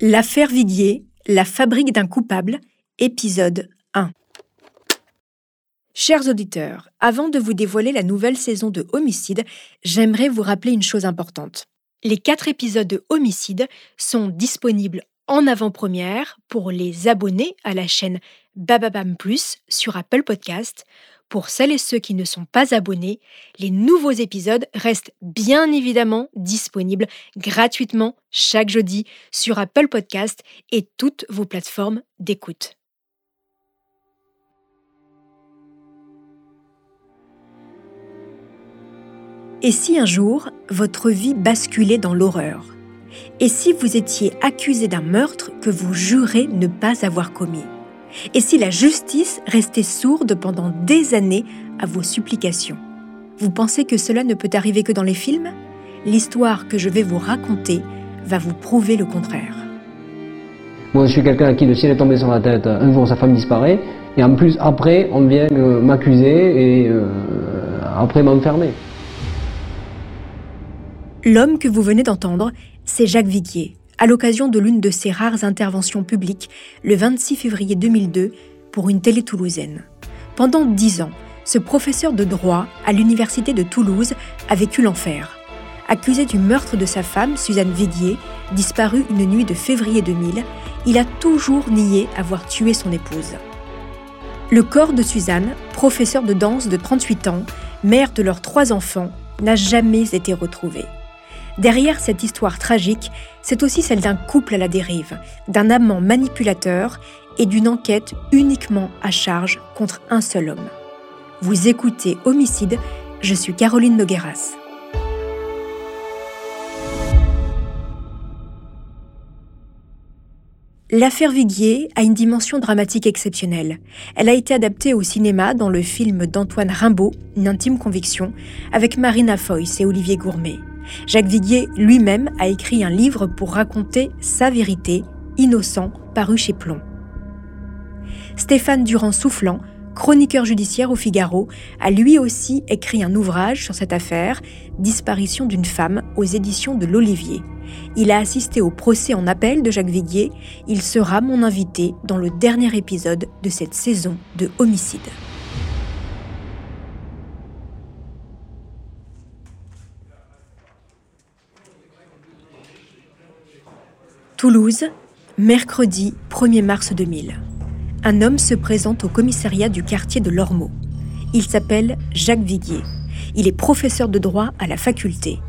L'affaire Viguier, la fabrique d'un coupable, épisode 1. Chers auditeurs, avant de vous dévoiler la nouvelle saison de Homicide, j'aimerais vous rappeler une chose importante. Les quatre épisodes de Homicide sont disponibles en avant-première pour les abonnés à la chaîne Bababam Plus sur Apple Podcast pour celles et ceux qui ne sont pas abonnés, les nouveaux épisodes restent bien évidemment disponibles gratuitement chaque jeudi sur Apple Podcast et toutes vos plateformes d'écoute. Et si un jour, votre vie basculait dans l'horreur? Et si vous étiez accusé d'un meurtre que vous jurez ne pas avoir commis? Et si la justice restait sourde pendant des années à vos supplications Vous pensez que cela ne peut arriver que dans les films? L'histoire que je vais vous raconter va vous prouver le contraire. Moi, je suis quelqu'un à qui le ciel est tombé sur la tête. Un jour, sa femme disparaît. Et en plus, après, on vient euh, m'accuser et euh, après m'enfermer. L'homme que vous venez d'entendre, c'est Jacques Viguier, à l'occasion de l'une de ses rares interventions publiques le 26 février 2002 pour une télé toulousaine. Pendant dix ans, ce professeur de droit à l'université de Toulouse a vécu l'enfer. Accusé du meurtre de sa femme, Suzanne Viguier, disparue une nuit de février 2000, il a toujours nié avoir tué son épouse. Le corps de Suzanne, professeur de danse de 38 ans, mère de leurs trois enfants, n'a jamais été retrouvé. Derrière cette histoire tragique, c'est aussi celle d'un couple à la dérive, d'un amant manipulateur et d'une enquête uniquement à charge contre un seul homme. Vous écoutez Homicide, je suis Caroline Nogueras. L'affaire Viguier a une dimension dramatique exceptionnelle. Elle a été adaptée au cinéma dans le film d'Antoine Rimbaud, Une intime conviction, avec Marina Foïs et Olivier Gourmet. Jacques Viguier lui-même a écrit un livre pour raconter sa vérité, Innocent, paru chez Plomb. Stéphane Durand-Soufflant, chroniqueur judiciaire au Figaro, a lui aussi écrit un ouvrage sur cette affaire, Disparition d'une femme, aux éditions de l'Olivier. Il a assisté au procès en appel de Jacques Viguier. Il sera mon invité dans le dernier épisode de cette saison de Homicide. Toulouse, mercredi 1er mars 2000. Un homme se présente au commissariat du quartier de Lormeau. Il s'appelle Jacques Viguier. Il est professeur de droit à la faculté.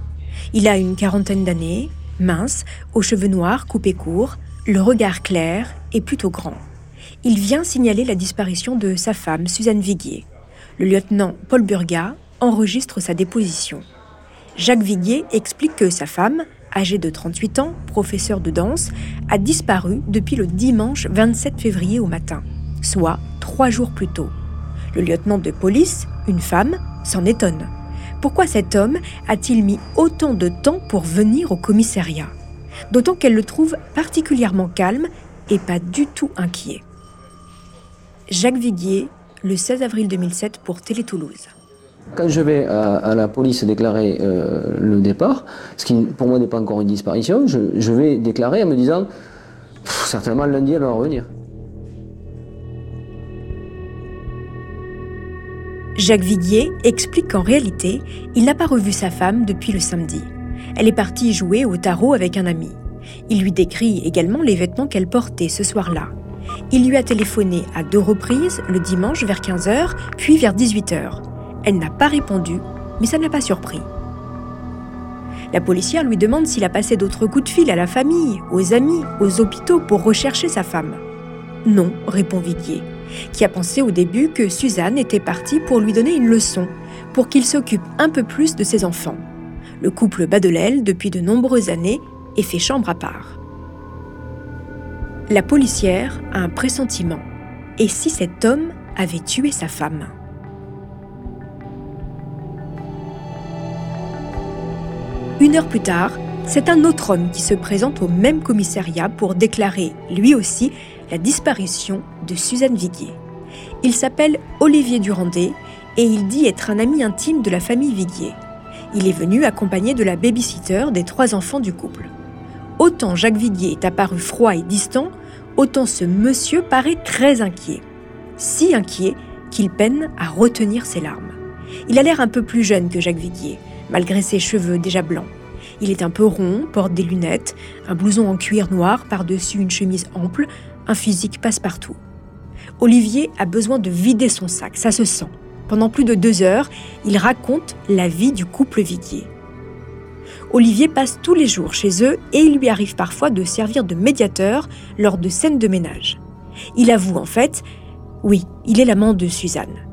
Il a une quarantaine d'années, mince, aux cheveux noirs coupés courts, le regard clair et plutôt grand. Il vient signaler la disparition de sa femme, Suzanne Viguier. Le lieutenant Paul Burga enregistre sa déposition. Jacques Viguier explique que sa femme, âgé de 38 ans, professeur de danse, a disparu depuis le dimanche 27 février au matin, soit trois jours plus tôt. Le lieutenant de police, une femme, s'en étonne. Pourquoi cet homme a-t-il mis autant de temps pour venir au commissariat? D'autant qu'elle le trouve particulièrement calme et pas du tout inquiet. Jacques Viguier, le 16 avril 2007 pour Télé Toulouse. Quand je vais à, la police déclarer euh, le départ, ce qui pour moi n'est pas encore une disparition, je, vais déclarer en me disant certainement lundi elle va revenir. Jacques Viguier explique qu'en réalité, il n'a pas revu sa femme depuis le samedi. Elle est partie jouer au tarot avec un ami. Il lui décrit également les vêtements qu'elle portait ce soir-là. Il lui a téléphoné à deux reprises, le dimanche vers 15h, puis vers 18h. Elle n'a pas répondu, mais ça ne l'a pas surpris. La policière lui demande s'il a passé d'autres coups de fil à la famille, aux amis, aux hôpitaux pour rechercher sa femme. Non, répond Viguier, qui a pensé au début que Suzanne était partie pour lui donner une leçon, pour qu'il s'occupe un peu plus de ses enfants. Le couple bat de l'aile depuis de nombreuses années et fait chambre à part. La policière a un pressentiment. Et si cet homme avait tué sa femme? Une heure plus tard, c'est un autre homme qui se présente au même commissariat pour déclarer, lui aussi, la disparition de Suzanne Viguier. Il s'appelle Olivier Durandet et il dit être un ami intime de la famille Viguier. Il est venu accompagné de la babysitter des trois enfants du couple. Autant Jacques Viguier est apparu froid et distant, autant ce monsieur paraît très inquiet. Si inquiet qu'il peine à retenir ses larmes. Il a l'air un peu plus jeune que Jacques Viguier, malgré ses cheveux déjà blancs. Il est un peu rond, porte des lunettes, un blouson en cuir noir par-dessus une chemise ample, un physique passe-partout. Olivier a besoin de vider son sac, ça se sent. Pendant plus de deux heures, il raconte la vie du couple Viguier. Olivier passe tous les jours chez eux et il lui arrive parfois de servir de médiateur lors de scènes de ménage. Il avoue en fait, oui, il est l'amant de Suzanne.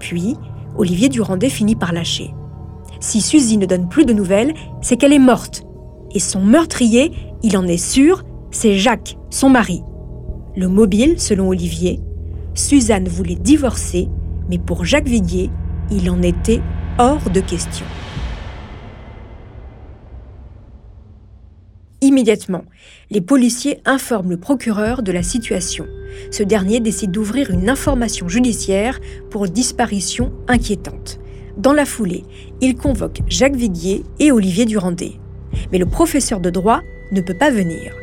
Puis, Olivier Durandet finit par lâcher. Si Suzy ne donne plus de nouvelles, c'est qu'elle est morte. Et son meurtrier, il en est sûr, c'est Jacques, son mari. Le mobile, selon Olivier, Suzanne voulait divorcer, mais pour Jacques Viguier, il en était hors de question. Immédiatement, les policiers informent le procureur de la situation. Ce dernier décide d'ouvrir une information judiciaire pour disparition inquiétante. Dans la foulée, il convoque Jacques Viguier et Olivier Durandet. Mais le professeur de droit ne peut pas venir.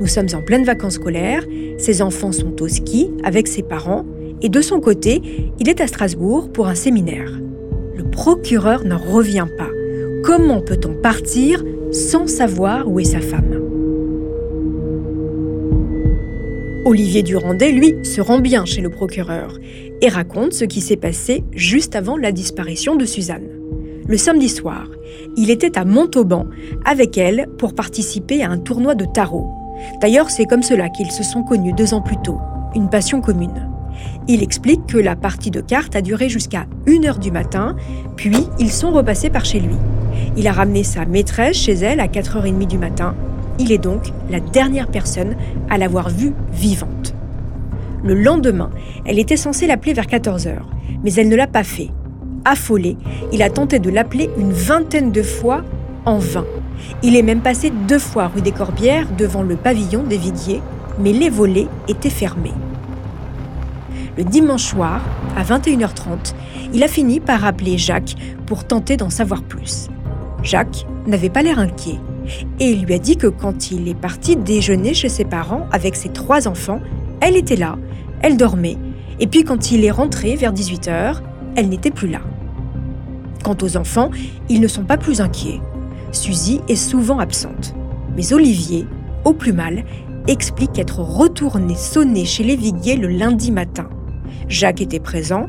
Nous sommes en pleine vacances scolaires, ses enfants sont au ski avec ses parents, et de son côté, il est à Strasbourg pour un séminaire. Le procureur n'en revient pas. Comment peut-on partir sans savoir où est sa femme? Olivier Durandet, lui, se rend bien chez le procureur et raconte ce qui s'est passé juste avant la disparition de Suzanne. Le samedi soir, il était à Montauban avec elle pour participer à un tournoi de tarot. D'ailleurs, c'est comme cela qu'ils se sont connus deux ans plus tôt, une passion commune. Il explique que la partie de cartes a duré jusqu'à 1h du matin, puis ils sont repassés par chez lui. Il a ramené sa maîtresse chez elle à 4h30 du matin. Il est donc la dernière personne à l'avoir vue vivante. Le lendemain, elle était censée l'appeler vers 14h, mais elle ne l'a pas fait. Affolé, il a tenté de l'appeler une vingtaine de fois en vain. Il est même passé deux fois rue des Corbières devant le pavillon des Vidiers, mais les volets étaient fermés. Le dimanche soir, à 21h30, il a fini par appeler Jacques pour tenter d'en savoir plus. Jacques n'avait pas l'air inquiet et il lui a dit que quand il est parti déjeuner chez ses parents avec ses trois enfants, elle était là, elle dormait, et puis quand il est rentré vers 18h, elle n'était plus là. Quant aux enfants, ils ne sont pas plus inquiets. Suzy est souvent absente. Mais Olivier, au plus mal, explique être retourné sonner chez les Viguiers le lundi matin. Jacques était présent,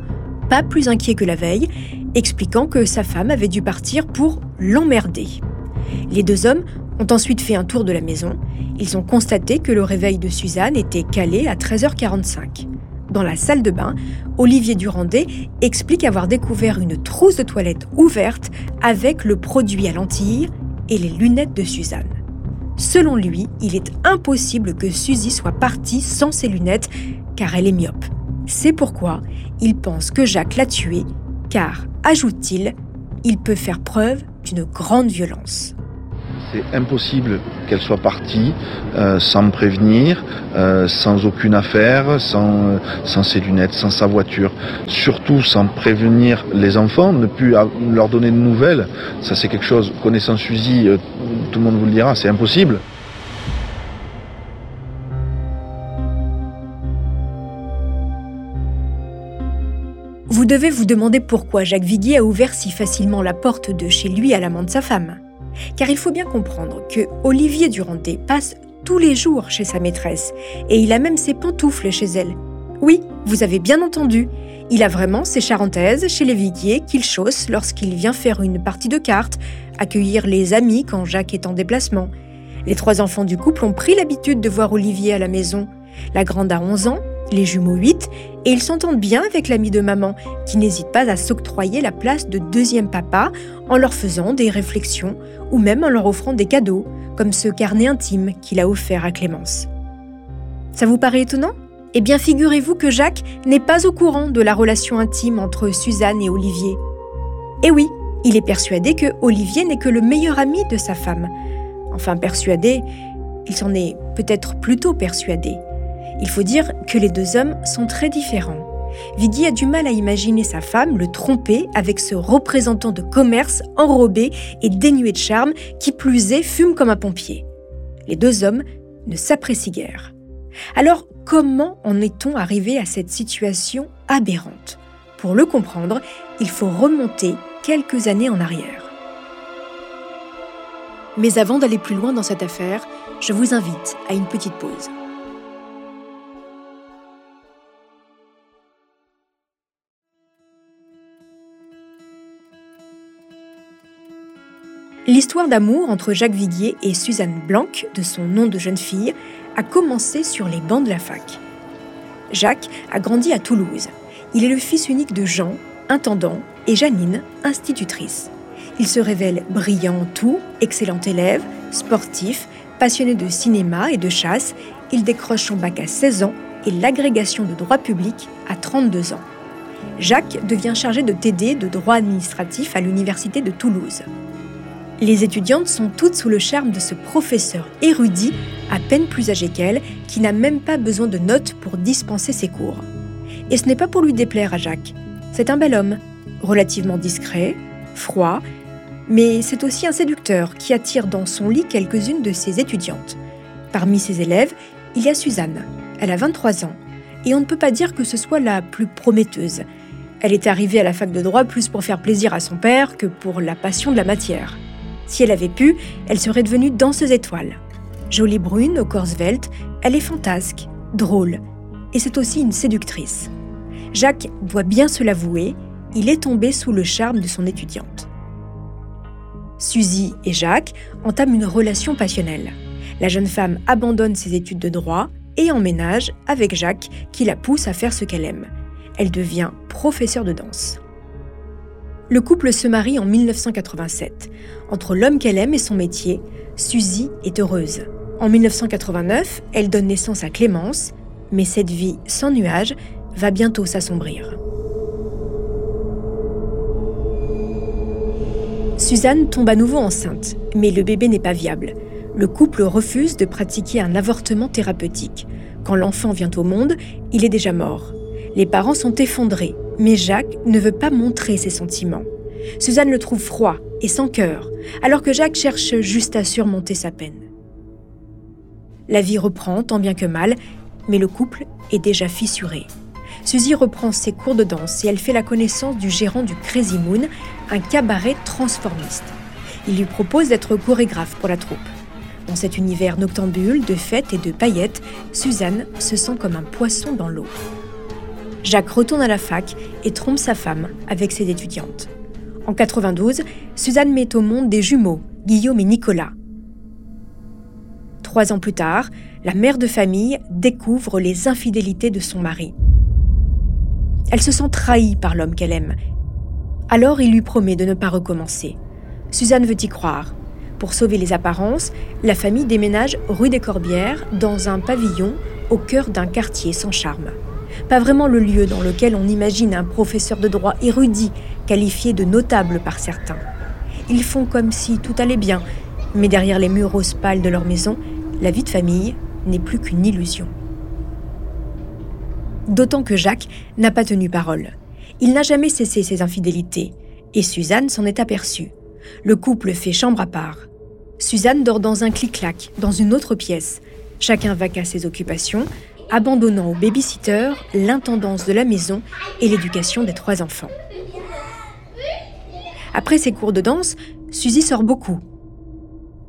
pas plus inquiet que la veille, expliquant que sa femme avait dû partir pour l'emmerder. Les deux hommes ont ensuite fait un tour de la maison. Ils ont constaté que le réveil de Suzanne était calé à 13h45. Dans la salle de bain, Olivier Durandet explique avoir découvert une trousse de toilette ouverte avec le produit à lentilles et les lunettes de Suzanne. Selon lui, il est impossible que Suzy soit partie sans ses lunettes car elle est myope. C'est pourquoi il pense que Jacques l'a tuée, car, ajoute-t-il, il peut faire preuve d'une grande violence. C'est impossible qu'elle soit partie euh, sans me prévenir, euh, sans aucune affaire, sans, sans ses lunettes, sans sa voiture. Surtout sans prévenir les enfants, ne plus leur donner de nouvelles. Ça c'est quelque chose, connaissant Suzy, euh, tout le monde vous le dira, c'est impossible. Vous devez vous demander pourquoi Jacques Viguier a ouvert si facilement la porte de chez lui à l'amant de sa femme. Car il faut bien comprendre que Olivier Durandet passe tous les jours chez sa maîtresse et il a même ses pantoufles chez elle. Oui, vous avez bien entendu, il a vraiment ses charentaises chez les Viguier qu'il chausse lorsqu'il vient faire une partie de cartes, accueillir les amis quand Jacques est en déplacement. Les trois enfants du couple ont pris l'habitude de voir Olivier à la maison. La grande a 11 ans, les jumeaux 8, et ils s'entendent bien avec l'ami de maman, qui n'hésite pas à s'octroyer la place de deuxième papa en leur faisant des réflexions ou même en leur offrant des cadeaux, comme ce carnet intime qu'il a offert à Clémence. Ça vous paraît étonnant? Eh bien, figurez-vous que Jacques n'est pas au courant de la relation intime entre Suzanne et Olivier. Eh oui, il est persuadé que Olivier n'est que le meilleur ami de sa femme. Enfin, persuadé, il s'en est peut-être plutôt persuadé. Il faut dire que les deux hommes sont très différents. Viggy a du mal à imaginer sa femme le tromper avec ce représentant de commerce enrobé et dénué de charme qui plus est fume comme un pompier. Les deux hommes ne s'apprécient guère. Alors, comment en est-on arrivé à cette situation aberrante? Pour le comprendre, il faut remonter quelques années en arrière. Mais avant d'aller plus loin dans cette affaire, je vous invite à une petite pause. L'histoire d'amour entre Jacques Viguier et Suzanne Blanc, de son nom de jeune fille, a commencé sur les bancs de la fac. Jacques a grandi à Toulouse. Il est le fils unique de Jean, intendant, et Janine, institutrice. Il se révèle brillant en tout, excellent élève, sportif, passionné de cinéma et de chasse. Il décroche son bac à 16 ans et l'agrégation de droit public à 32 ans. Jacques devient chargé de TD de droit administratif à l'Université de Toulouse. Les étudiantes sont toutes sous le charme de ce professeur érudit, à peine plus âgé qu'elle, qui n'a même pas besoin de notes pour dispenser ses cours. Et ce n'est pas pour lui déplaire à Jacques. C'est un bel homme, relativement discret, froid, mais c'est aussi un séducteur qui attire dans son lit quelques-unes de ses étudiantes. Parmi ses élèves, il y a Suzanne. Elle a 23 ans, et on ne peut pas dire que ce soit la plus prometteuse. Elle est arrivée à la fac de droit plus pour faire plaisir à son père que pour la passion de la matière. Si elle avait pu, elle serait devenue danseuse étoile. Jolie brune, au corps svelte, elle est fantasque, drôle, et c'est aussi une séductrice. Jacques doit bien se l'avouer, il est tombé sous le charme de son étudiante. Suzy et Jacques entament une relation passionnelle. La jeune femme abandonne ses études de droit et emménage avec Jacques qui la pousse à faire ce qu'elle aime. Elle devient professeure de danse. Le couple se marie en 1987. Entre l'homme qu'elle aime et son métier, Suzy est heureuse. En 1989, elle donne naissance à Clémence, mais cette vie sans nuages va bientôt s'assombrir. Suzanne tombe à nouveau enceinte, mais le bébé n'est pas viable. Le couple refuse de pratiquer un avortement thérapeutique. Quand l'enfant vient au monde, il est déjà mort. Les parents sont effondrés, mais Jacques ne veut pas montrer ses sentiments. Suzanne le trouve froid et sans cœur, alors que Jacques cherche juste à surmonter sa peine. La vie reprend tant bien que mal, mais le couple est déjà fissuré. Suzy reprend ses cours de danse et elle fait la connaissance du gérant du Crazy Moon, un cabaret transformiste. Il lui propose d'être chorégraphe pour la troupe. Dans cet univers noctambule de fêtes et de paillettes, Suzanne se sent comme un poisson dans l'eau. Jacques retourne à la fac et trompe sa femme avec ses étudiantes. En 92, Suzanne met au monde des jumeaux, Guillaume et Nicolas. Trois ans plus tard, la mère de famille découvre les infidélités de son mari. Elle se sent trahie par l'homme qu'elle aime. Alors il lui promet de ne pas recommencer. Suzanne veut y croire. Pour sauver les apparences, la famille déménage rue des Corbières dans un pavillon au cœur d'un quartier sans charme pas vraiment le lieu dans lequel on imagine un professeur de droit érudit, qualifié de notable par certains. Ils font comme si tout allait bien, mais derrière les murs rose pâles de leur maison, la vie de famille n'est plus qu'une illusion. D'autant que Jacques n'a pas tenu parole. Il n'a jamais cessé ses infidélités, et Suzanne s'en est aperçue. Le couple fait chambre à part. Suzanne dort dans un clic-clac, dans une autre pièce. Chacun va qu'à ses occupations, abandonnant au babysitter l'intendance de la maison et l'éducation des trois enfants. Après ses cours de danse, Suzy sort beaucoup.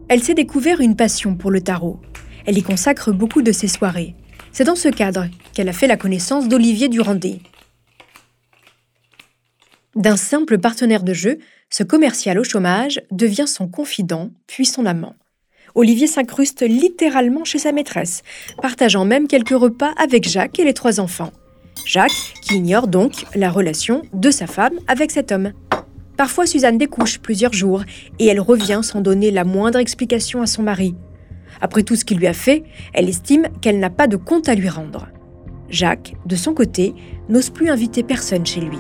Elle s'est découvert une passion pour le tarot. Elle y consacre beaucoup de ses soirées. C'est dans ce cadre qu'elle a fait la connaissance d'Olivier Durandé. D'un simple partenaire de jeu, ce commercial au chômage devient son confident, puis son amant. Olivier s'incruste littéralement chez sa maîtresse, partageant même quelques repas avec Jacques et les trois enfants. Jacques qui ignore donc la relation de sa femme avec cet homme. Parfois, Suzanne découche plusieurs jours et elle revient sans donner la moindre explication à son mari. Après tout ce qu'il lui a fait, elle estime qu'elle n'a pas de compte à lui rendre. Jacques, de son côté, n'ose plus inviter personne chez lui.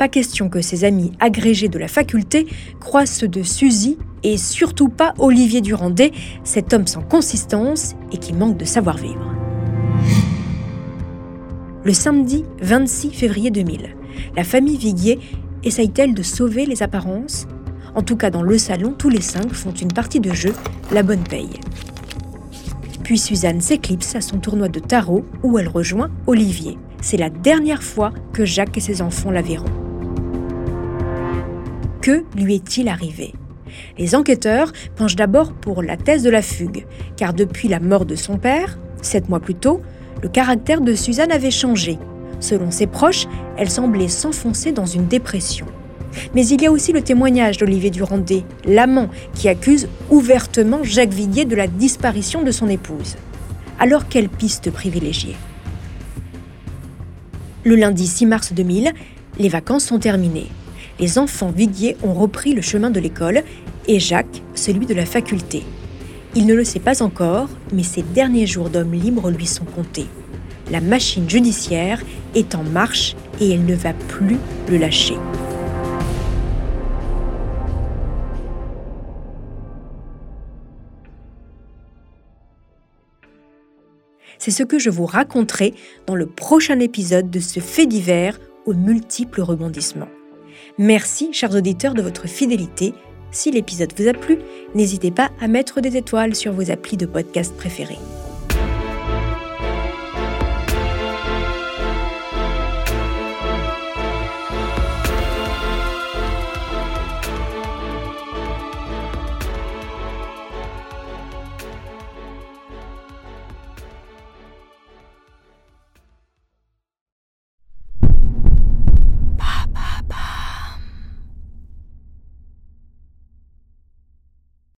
Pas question que ses amis agrégés de la faculté croisent ceux de Suzy et surtout pas Olivier Durandé, cet homme sans consistance et qui manque de savoir-vivre. Le samedi 26 février 2000, la famille Viguier essaye-t-elle de sauver les apparences? En tout cas, dans le salon, tous les cinq font une partie de jeu, la bonne paye. Puis Suzanne s'éclipse à son tournoi de tarot où elle rejoint Olivier. C'est la dernière fois que Jacques et ses enfants la verront. Que lui est-il arrivé Les enquêteurs penchent d'abord pour la thèse de la fugue, car depuis la mort de son père, sept mois plus tôt, le caractère de Suzanne avait changé. Selon ses proches, elle semblait s'enfoncer dans une dépression. Mais il y a aussi le témoignage d'Olivier Durandet, l'amant, qui accuse ouvertement Jacques Viguier de la disparition de son épouse. Alors quelle piste privilégier? Le lundi 6 mars 2000, les vacances sont terminées. Les enfants Viguier ont repris le chemin de l'école et Jacques celui de la faculté. Il ne le sait pas encore, mais ses derniers jours d'homme libre lui sont comptés. La machine judiciaire est en marche et elle ne va plus le lâcher. C'est ce que je vous raconterai dans le prochain épisode de ce fait divers aux multiples rebondissements. Merci, chers auditeurs, de votre fidélité si l'épisode vous a plu, n'hésitez pas à mettre des étoiles sur vos applis de podcast préférés.